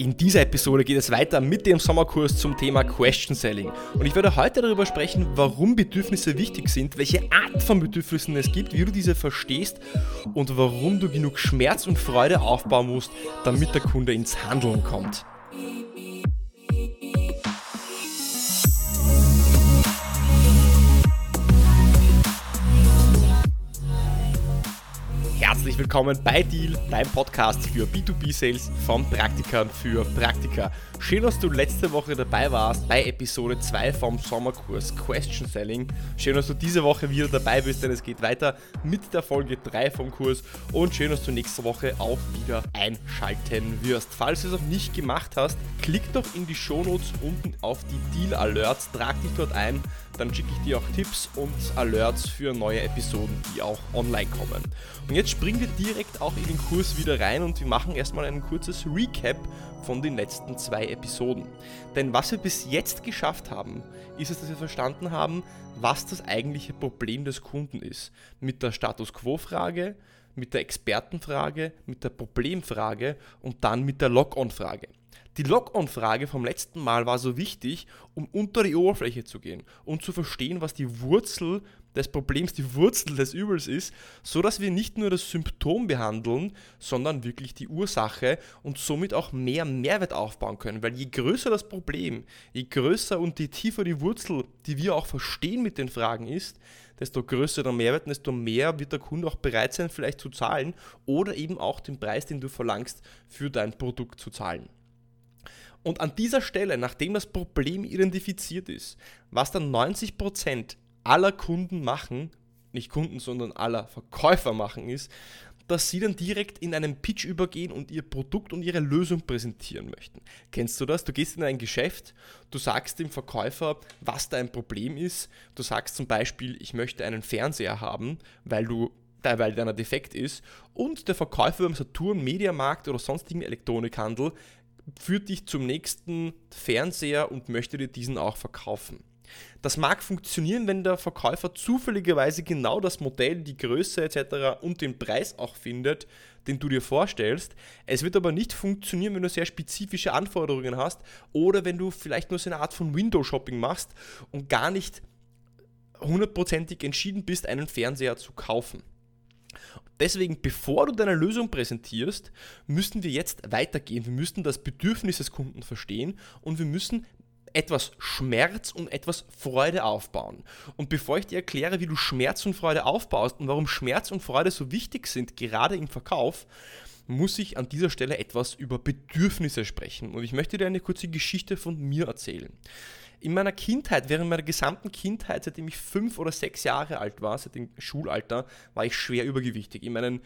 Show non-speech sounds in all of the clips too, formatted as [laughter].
In dieser Episode geht es weiter mit dem Sommerkurs zum Thema Question Selling. Und ich werde heute darüber sprechen, warum Bedürfnisse wichtig sind, welche Art von Bedürfnissen es gibt, wie du diese verstehst und warum du genug Schmerz und Freude aufbauen musst, damit der Kunde ins Handeln kommt. Herzlich willkommen bei Deal, deinem Podcast für B2B-Sales von Praktikern für Praktika. Schön, dass du letzte Woche dabei warst bei Episode 2 vom Sommerkurs Question Selling. Schön, dass du diese Woche wieder dabei bist, denn es geht weiter mit der Folge 3 vom Kurs und schön, dass du nächste Woche auch wieder einschalten wirst. Falls du es noch nicht gemacht hast, klick doch in die Shownotes unten auf die Deal Alerts, trag dich dort ein, dann schicke ich dir auch Tipps und Alerts für neue Episoden, die auch online kommen. Und jetzt springen wir direkt auch in den Kurs wieder rein und wir machen erstmal ein kurzes Recap von den letzten zwei Episoden. Denn was wir bis jetzt geschafft haben, ist es, dass wir verstanden haben, was das eigentliche Problem des Kunden ist. Mit der Status Quo-Frage, mit der Expertenfrage, mit der Problemfrage und dann mit der Log-on-Frage. Die Log-on-Frage vom letzten Mal war so wichtig, um unter die Oberfläche zu gehen und zu verstehen, was die Wurzel des Problems, die Wurzel des Übels ist, so dass wir nicht nur das Symptom behandeln, sondern wirklich die Ursache und somit auch mehr Mehrwert aufbauen können. Weil je größer das Problem, je größer und je tiefer die Wurzel, die wir auch verstehen mit den Fragen ist, desto größer der Mehrwert, desto mehr wird der Kunde auch bereit sein, vielleicht zu zahlen oder eben auch den Preis, den du verlangst, für dein Produkt zu zahlen. Und an dieser Stelle, nachdem das Problem identifiziert ist, was dann 90% aller Kunden machen, nicht Kunden, sondern aller Verkäufer machen, ist, dass sie dann direkt in einen Pitch übergehen und ihr Produkt und ihre Lösung präsentieren möchten. Kennst du das? Du gehst in ein Geschäft, du sagst dem Verkäufer, was dein Problem ist. Du sagst zum Beispiel, ich möchte einen Fernseher haben, weil du weil deiner defekt ist und der Verkäufer beim Saturn, Mediamarkt oder sonstigen Elektronikhandel führt dich zum nächsten Fernseher und möchte dir diesen auch verkaufen. Das mag funktionieren, wenn der Verkäufer zufälligerweise genau das Modell, die Größe etc. und den Preis auch findet, den du dir vorstellst. Es wird aber nicht funktionieren, wenn du sehr spezifische Anforderungen hast oder wenn du vielleicht nur so eine Art von Window-Shopping machst und gar nicht hundertprozentig entschieden bist, einen Fernseher zu kaufen. Deswegen, bevor du deine Lösung präsentierst, müssen wir jetzt weitergehen. Wir müssen das Bedürfnis des Kunden verstehen und wir müssen etwas Schmerz und etwas Freude aufbauen. Und bevor ich dir erkläre, wie du Schmerz und Freude aufbaust und warum Schmerz und Freude so wichtig sind, gerade im Verkauf, muss ich an dieser Stelle etwas über Bedürfnisse sprechen. Und ich möchte dir eine kurze Geschichte von mir erzählen. In meiner Kindheit, während meiner gesamten Kindheit, seitdem ich fünf oder sechs Jahre alt war, seit dem Schulalter, war ich schwer übergewichtig. In meinen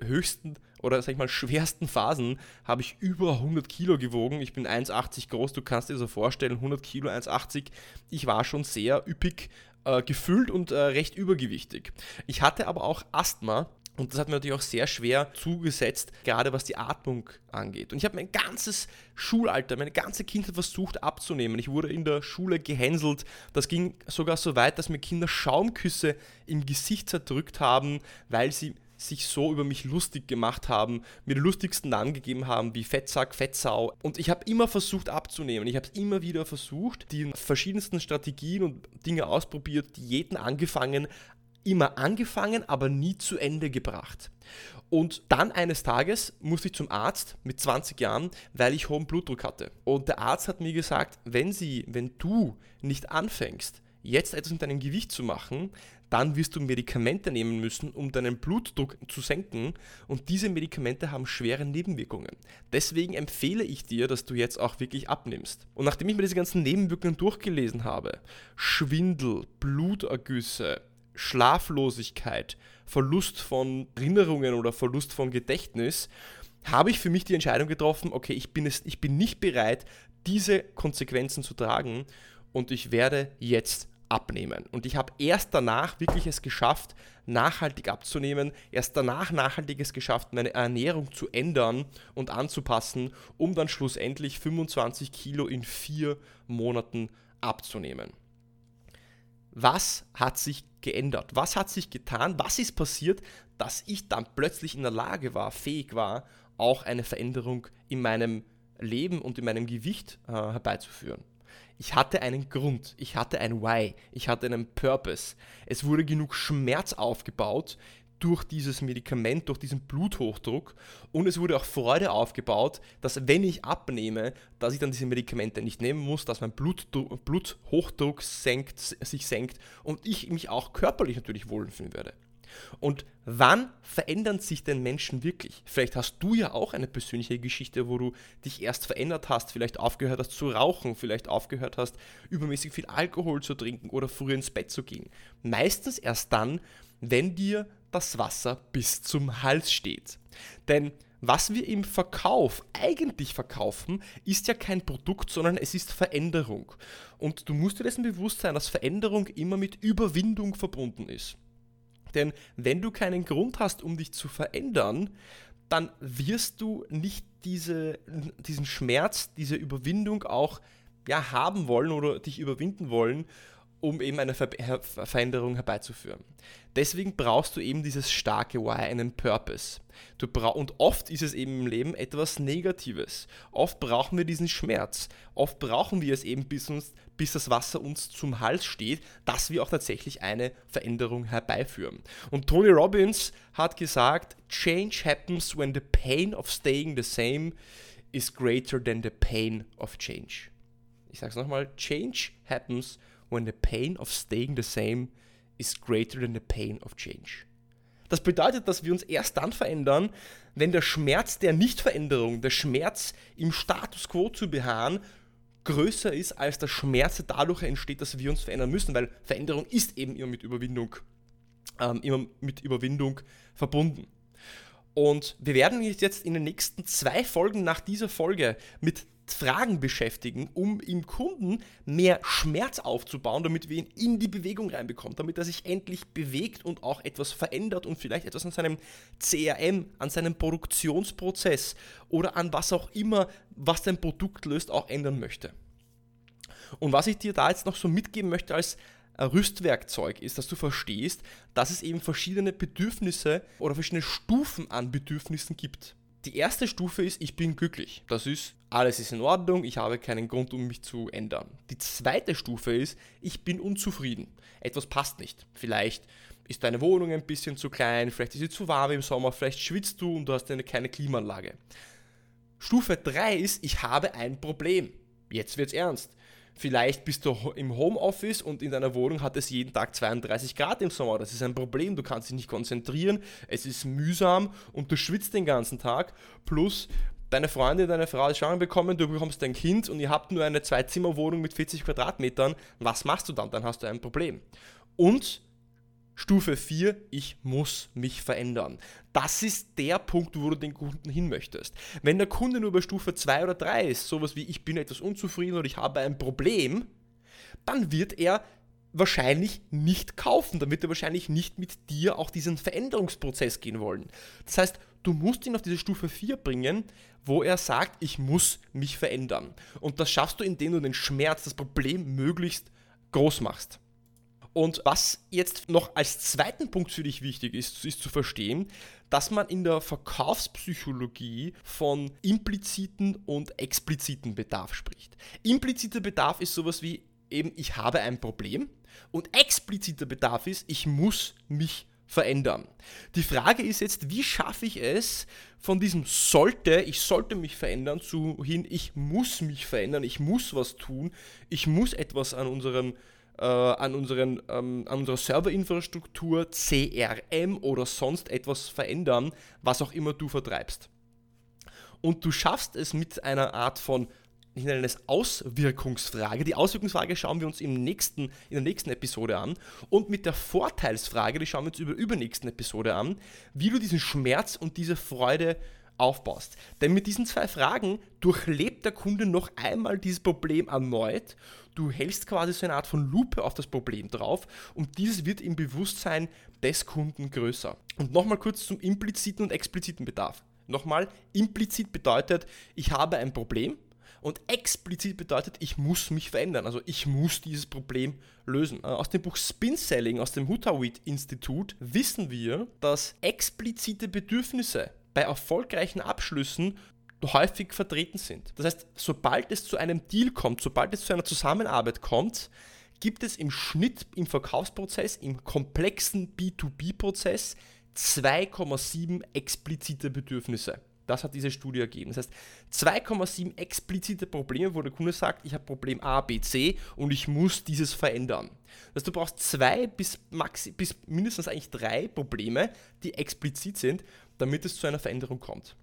höchsten oder sag ich mal schwersten Phasen habe ich über 100 Kilo gewogen. Ich bin 1,80 groß, du kannst dir so vorstellen, 100 Kilo, 1,80. Ich war schon sehr üppig äh, gefüllt und äh, recht übergewichtig. Ich hatte aber auch Asthma und das hat mir natürlich auch sehr schwer zugesetzt, gerade was die Atmung angeht. Und ich habe mein ganzes Schulalter, meine ganze Kindheit versucht abzunehmen. Ich wurde in der Schule gehänselt. Das ging sogar so weit, dass mir Kinder Schaumküsse im Gesicht zerdrückt haben, weil sie sich so über mich lustig gemacht haben, mir die lustigsten Namen gegeben haben, wie Fettsack, Fettsau. Und ich habe immer versucht abzunehmen. Ich habe es immer wieder versucht, die verschiedensten Strategien und Dinge ausprobiert, Diäten angefangen, immer angefangen, aber nie zu Ende gebracht. Und dann eines Tages musste ich zum Arzt mit 20 Jahren, weil ich hohen Blutdruck hatte. Und der Arzt hat mir gesagt, wenn sie, wenn du nicht anfängst, jetzt etwas mit deinem Gewicht zu machen, dann wirst du Medikamente nehmen müssen, um deinen Blutdruck zu senken und diese Medikamente haben schwere Nebenwirkungen. Deswegen empfehle ich dir, dass du jetzt auch wirklich abnimmst. Und nachdem ich mir diese ganzen Nebenwirkungen durchgelesen habe, Schwindel, Blutergüsse, Schlaflosigkeit, Verlust von Erinnerungen oder Verlust von Gedächtnis, habe ich für mich die Entscheidung getroffen, okay, ich bin, es, ich bin nicht bereit, diese Konsequenzen zu tragen und ich werde jetzt abnehmen. Und ich habe erst danach wirklich es geschafft, nachhaltig abzunehmen, erst danach nachhaltig es geschafft, meine Ernährung zu ändern und anzupassen, um dann schlussendlich 25 Kilo in vier Monaten abzunehmen. Was hat sich geändert? Was hat sich getan? Was ist passiert, dass ich dann plötzlich in der Lage war, fähig war, auch eine Veränderung in meinem Leben und in meinem Gewicht äh, herbeizuführen. Ich hatte einen Grund, ich hatte ein Why, ich hatte einen Purpose. Es wurde genug Schmerz aufgebaut durch dieses Medikament, durch diesen Bluthochdruck und es wurde auch Freude aufgebaut, dass wenn ich abnehme, dass ich dann diese Medikamente nicht nehmen muss, dass mein Blutdruck, Bluthochdruck senkt, sich senkt und ich mich auch körperlich natürlich wohlfühlen werde. Und wann verändern sich denn Menschen wirklich? Vielleicht hast du ja auch eine persönliche Geschichte, wo du dich erst verändert hast, vielleicht aufgehört hast zu rauchen, vielleicht aufgehört hast, übermäßig viel Alkohol zu trinken oder früher ins Bett zu gehen. Meistens erst dann, wenn dir das Wasser bis zum Hals steht. Denn was wir im Verkauf eigentlich verkaufen, ist ja kein Produkt, sondern es ist Veränderung. Und du musst dir dessen bewusst sein, dass Veränderung immer mit Überwindung verbunden ist. Denn wenn du keinen Grund hast, um dich zu verändern, dann wirst du nicht diese, diesen Schmerz, diese Überwindung auch ja, haben wollen oder dich überwinden wollen um eben eine Ver Veränderung herbeizuführen. Deswegen brauchst du eben dieses starke Why, einen Purpose. Du und oft ist es eben im Leben etwas Negatives. Oft brauchen wir diesen Schmerz. Oft brauchen wir es eben, bis, uns, bis das Wasser uns zum Hals steht, dass wir auch tatsächlich eine Veränderung herbeiführen. Und Tony Robbins hat gesagt, Change happens when the pain of staying the same is greater than the pain of change. Ich sage es nochmal, Change happens when when the pain of staying the same is greater than the pain of change. Das bedeutet, dass wir uns erst dann verändern, wenn der Schmerz der Nichtveränderung, der Schmerz im Status quo zu beharren, größer ist als der Schmerz, der dadurch entsteht, dass wir uns verändern müssen, weil Veränderung ist eben immer mit Überwindung, ähm, immer mit Überwindung verbunden. Und wir werden jetzt in den nächsten zwei Folgen nach dieser Folge mit Fragen beschäftigen, um im Kunden mehr Schmerz aufzubauen, damit wir ihn in die Bewegung reinbekommen, damit er sich endlich bewegt und auch etwas verändert und vielleicht etwas an seinem CRM, an seinem Produktionsprozess oder an was auch immer, was dein Produkt löst, auch ändern möchte. Und was ich dir da jetzt noch so mitgeben möchte als Rüstwerkzeug ist, dass du verstehst, dass es eben verschiedene Bedürfnisse oder verschiedene Stufen an Bedürfnissen gibt. Die erste Stufe ist, ich bin glücklich. Das ist, alles ist in Ordnung, ich habe keinen Grund, um mich zu ändern. Die zweite Stufe ist, ich bin unzufrieden. Etwas passt nicht. Vielleicht ist deine Wohnung ein bisschen zu klein, vielleicht ist sie zu warm im Sommer, vielleicht schwitzt du und du hast eine, keine Klimaanlage. Stufe 3 ist, ich habe ein Problem. Jetzt wird's ernst. Vielleicht bist du im Homeoffice und in deiner Wohnung hat es jeden Tag 32 Grad im Sommer. Das ist ein Problem. Du kannst dich nicht konzentrieren. Es ist mühsam und du schwitzt den ganzen Tag. Plus deine Freundin, deine Frau ist schwanger bekommen, du bekommst ein Kind und ihr habt nur eine Zwei-Zimmer-Wohnung mit 40 Quadratmetern. Was machst du dann? Dann hast du ein Problem. Und Stufe 4, ich muss mich verändern. Das ist der Punkt, wo du den Kunden hin möchtest. Wenn der Kunde nur bei Stufe 2 oder 3 ist, sowas wie ich bin etwas unzufrieden oder ich habe ein Problem, dann wird er wahrscheinlich nicht kaufen, dann wird er wahrscheinlich nicht mit dir auch diesen Veränderungsprozess gehen wollen. Das heißt, du musst ihn auf diese Stufe 4 bringen, wo er sagt, ich muss mich verändern. Und das schaffst du, indem du den Schmerz, das Problem möglichst groß machst. Und was jetzt noch als zweiten Punkt für dich wichtig ist, ist zu verstehen, dass man in der Verkaufspsychologie von impliziten und expliziten Bedarf spricht. Impliziter Bedarf ist sowas wie eben, ich habe ein Problem und expliziter Bedarf ist, ich muss mich verändern. Die Frage ist jetzt, wie schaffe ich es von diesem sollte, ich sollte mich verändern, zu hin, ich muss mich verändern, ich muss was tun, ich muss etwas an unserem äh, an, unseren, ähm, an unserer Serverinfrastruktur, CRM oder sonst etwas verändern, was auch immer du vertreibst. Und du schaffst es mit einer Art von ich nenne es Auswirkungsfrage. Die Auswirkungsfrage schauen wir uns im nächsten, in der nächsten Episode an. Und mit der Vorteilsfrage, die schauen wir uns über übernächsten Episode an, wie du diesen Schmerz und diese Freude aufbaust. Denn mit diesen zwei Fragen durchlebt der Kunde noch einmal dieses Problem erneut. Du hältst quasi so eine Art von Lupe auf das Problem drauf und dieses wird im Bewusstsein des Kunden größer. Und nochmal kurz zum impliziten und expliziten Bedarf. Nochmal, implizit bedeutet, ich habe ein Problem und explizit bedeutet, ich muss mich verändern. Also ich muss dieses Problem lösen. Äh, aus dem Buch Spin Selling, aus dem Hutawit Institut, wissen wir, dass explizite Bedürfnisse bei erfolgreichen Abschlüssen häufig vertreten sind. Das heißt, sobald es zu einem Deal kommt, sobald es zu einer Zusammenarbeit kommt, gibt es im Schnitt im Verkaufsprozess, im komplexen B2B-Prozess 2,7 explizite Bedürfnisse. Das hat diese Studie ergeben. Das heißt, 2,7 explizite Probleme, wo der Kunde sagt, ich habe Problem A, B, C und ich muss dieses verändern. Das heißt, du brauchst zwei bis, maxi, bis mindestens eigentlich drei Probleme, die explizit sind, damit es zu einer Veränderung kommt.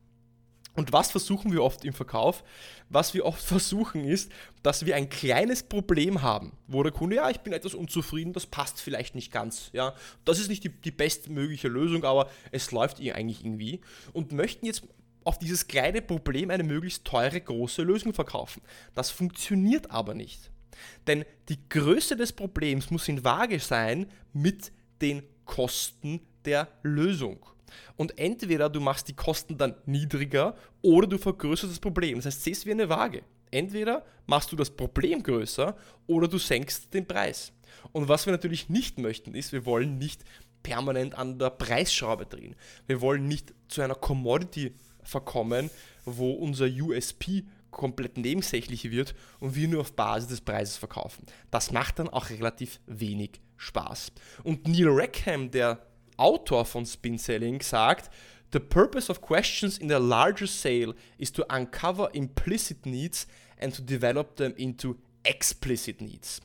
Und was versuchen wir oft im Verkauf? Was wir oft [laughs] versuchen ist, dass wir ein kleines Problem haben, wo der Kunde, ja, ich bin etwas unzufrieden, das passt vielleicht nicht ganz. Ja, das ist nicht die, die bestmögliche Lösung, aber es läuft eigentlich irgendwie. Und möchten jetzt auf dieses kleine Problem eine möglichst teure, große Lösung verkaufen. Das funktioniert aber nicht. Denn die Größe des Problems muss in Waage sein mit den Kosten der Lösung. Und entweder du machst die Kosten dann niedriger oder du vergrößerst das Problem. Das heißt, siehst wie eine Waage. Entweder machst du das Problem größer oder du senkst den Preis. Und was wir natürlich nicht möchten, ist, wir wollen nicht permanent an der Preisschraube drehen. Wir wollen nicht zu einer Commodity verkommen, wo unser USP komplett nebensächlich wird und wir nur auf Basis des Preises verkaufen. Das macht dann auch relativ wenig Spaß. Und Neil Rackham, der Autor von Spin Selling, sagt, The purpose of questions in a larger sale is to uncover implicit needs and to develop them into explicit needs.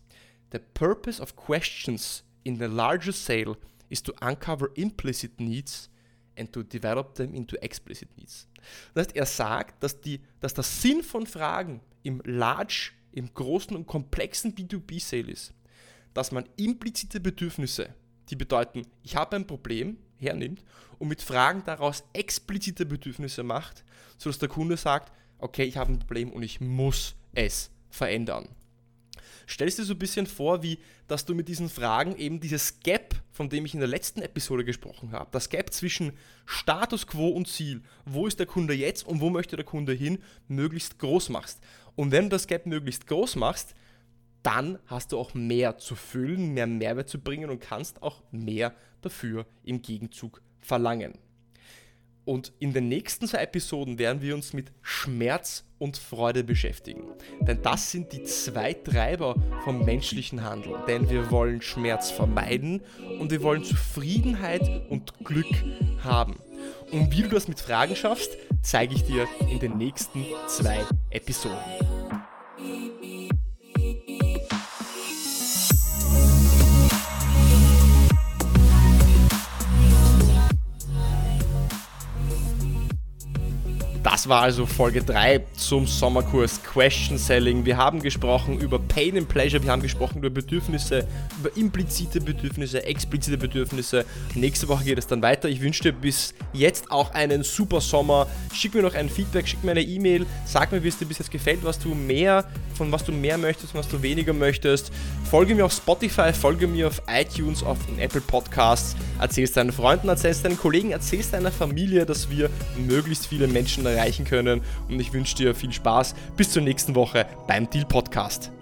The purpose of questions in a larger sale is to uncover implicit needs and to develop them into explicit needs. Das heißt, er sagt, dass, die, dass der Sinn von Fragen im large, im großen und komplexen B2B-Sale ist, dass man implizite Bedürfnisse die bedeuten, ich habe ein Problem, hernimmt und mit Fragen daraus explizite Bedürfnisse macht, sodass der Kunde sagt, okay, ich habe ein Problem und ich muss es verändern. Stellst dir so ein bisschen vor, wie dass du mit diesen Fragen eben dieses Gap, von dem ich in der letzten Episode gesprochen habe, das Gap zwischen Status quo und Ziel, wo ist der Kunde jetzt und wo möchte der Kunde hin, möglichst groß machst. Und wenn du das Gap möglichst groß machst, dann hast du auch mehr zu füllen, mehr Mehrwert zu bringen und kannst auch mehr dafür im Gegenzug verlangen. Und in den nächsten zwei Episoden werden wir uns mit Schmerz und Freude beschäftigen. Denn das sind die zwei Treiber vom menschlichen Handeln. Denn wir wollen Schmerz vermeiden und wir wollen Zufriedenheit und Glück haben. Und wie du das mit Fragen schaffst, zeige ich dir in den nächsten zwei Episoden. War also Folge 3 zum Sommerkurs Question Selling. Wir haben gesprochen über Pain and Pleasure, wir haben gesprochen über Bedürfnisse, über implizite Bedürfnisse, explizite Bedürfnisse. Nächste Woche geht es dann weiter. Ich wünsche dir bis jetzt auch einen super Sommer. Schick mir noch ein Feedback, schick mir eine E-Mail, sag mir, wie es dir bis jetzt gefällt, was du mehr, von was du mehr möchtest, was du weniger möchtest. Folge mir auf Spotify, folge mir auf iTunes, auf Apple Podcasts, erzähl es deinen Freunden, erzähl es deinen Kollegen, erzähl es deiner Familie, dass wir möglichst viele Menschen erreichen können. Und ich wünsche dir viel Spaß. Bis zur nächsten Woche beim Deal Podcast.